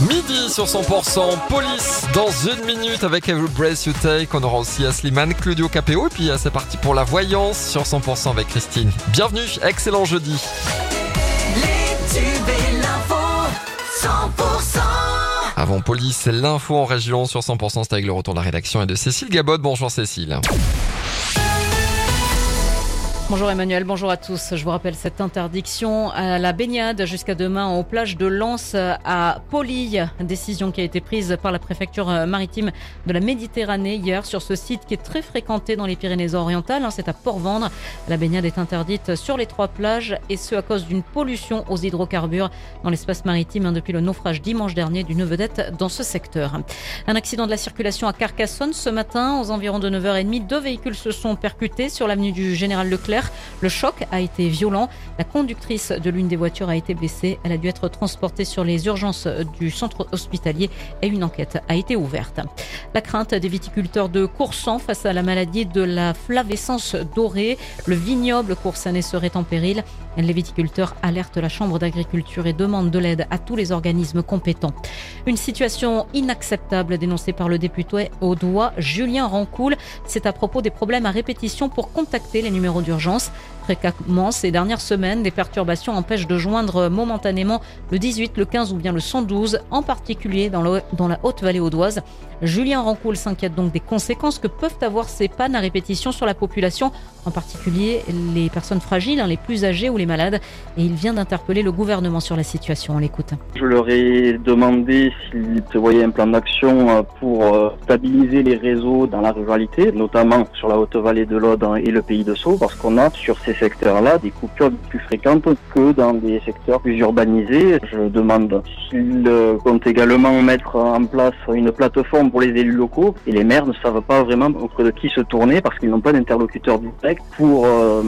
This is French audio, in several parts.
Midi sur 100%, police dans une minute avec Every Breath You Take. On aura aussi Asliman, Claudio Capéo. Et puis c'est parti pour la voyance sur 100% avec Christine. Bienvenue, excellent jeudi. Avant police, l'info en région sur 100%, c'est avec le retour de la rédaction et de Cécile Gabot. Bonjour Cécile. Bonjour Emmanuel, bonjour à tous. Je vous rappelle cette interdiction à la baignade jusqu'à demain aux plages de Lens à Poli. Décision qui a été prise par la préfecture maritime de la Méditerranée hier sur ce site qui est très fréquenté dans les Pyrénées-Orientales. Hein, c'est à Port-Vendre. La baignade est interdite sur les trois plages et ce à cause d'une pollution aux hydrocarbures dans l'espace maritime hein, depuis le naufrage dimanche dernier d'une vedette dans ce secteur. Un accident de la circulation à Carcassonne ce matin aux environs de 9h30. Deux véhicules se sont percutés sur l'avenue du Général Leclerc le choc a été violent. La conductrice de l'une des voitures a été blessée. Elle a dû être transportée sur les urgences du centre hospitalier et une enquête a été ouverte. La crainte des viticulteurs de Coursan face à la maladie de la flavescence dorée. Le vignoble coursanais serait en péril. Les viticulteurs alertent la Chambre d'agriculture et demandent de l'aide à tous les organismes compétents. Une situation inacceptable dénoncée par le député au doigt Julien Rancoul. C'est à propos des problèmes à répétition pour contacter les numéros d'urgence. urgence Fréquemment, ces dernières semaines, des perturbations empêchent de joindre momentanément le 18, le 15 ou bien le 112, en particulier dans, la Haute-Vallée audoise. Julien Rancoul s'inquiète donc des conséquences que peuvent avoir ces pannes à répétition sur la population, en particulier les personnes fragiles, hein, les plus âgées ou les malades. Et il vient d'interpeller le gouvernement sur la situation. On l'écoute. Je leur ai demandé s'ils prévoyaient un plan d'action euh, pour euh, stabiliser les réseaux dans la ruralité, notamment sur la Haute-Vallée de l'Aude et le pays de Sceaux, parce qu'on a sur ces secteurs-là des coupures plus fréquentes que dans des secteurs plus urbanisés. Je demande s'ils euh, comptent également mettre en place une plateforme pour les élus locaux et les maires ne savent pas vraiment auprès de qui se tourner parce qu'ils n'ont pas d'interlocuteur direct pour euh,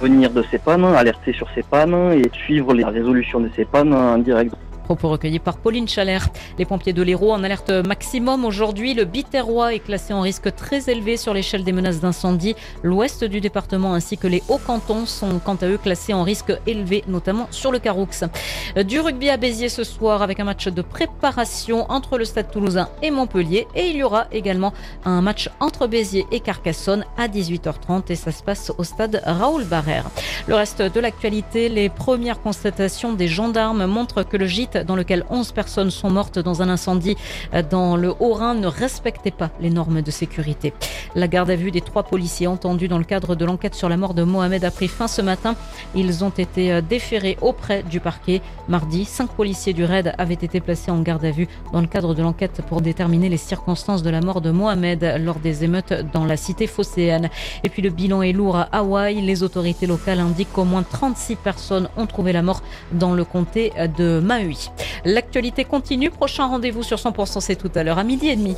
venir de ces pannes, alerter sur ces pannes et suivre la résolution de ces pannes en direct. Propos recueillis par Pauline Chalère. Les pompiers de l'Hérault en alerte maximum aujourd'hui. Le Biterrois est classé en risque très élevé sur l'échelle des menaces d'incendie. L'ouest du département ainsi que les hauts cantons sont quant à eux classés en risque élevé, notamment sur le Caroux. Du rugby à Béziers ce soir avec un match de préparation entre le Stade toulousain et Montpellier. Et il y aura également un match entre Béziers et Carcassonne à 18h30 et ça se passe au stade Raoul Barrère. Le reste de l'actualité, les premières constatations des gendarmes montrent que le gîte dans lequel 11 personnes sont mortes dans un incendie dans le Haut-Rhin ne respectait pas les normes de sécurité. La garde à vue des trois policiers entendus dans le cadre de l'enquête sur la mort de Mohamed a pris fin ce matin. Ils ont été euh, déférés auprès du parquet. Mardi, cinq policiers du RAID avaient été placés en garde à vue dans le cadre de l'enquête pour déterminer les circonstances de la mort de Mohamed lors des émeutes dans la cité phocéenne. Et puis le bilan est lourd à Hawaï. Les autorités locales indiquent qu'au moins 36 personnes ont trouvé la mort dans le comté de Maui. L'actualité continue. Prochain rendez-vous sur 100%, c'est tout à l'heure à midi et demi.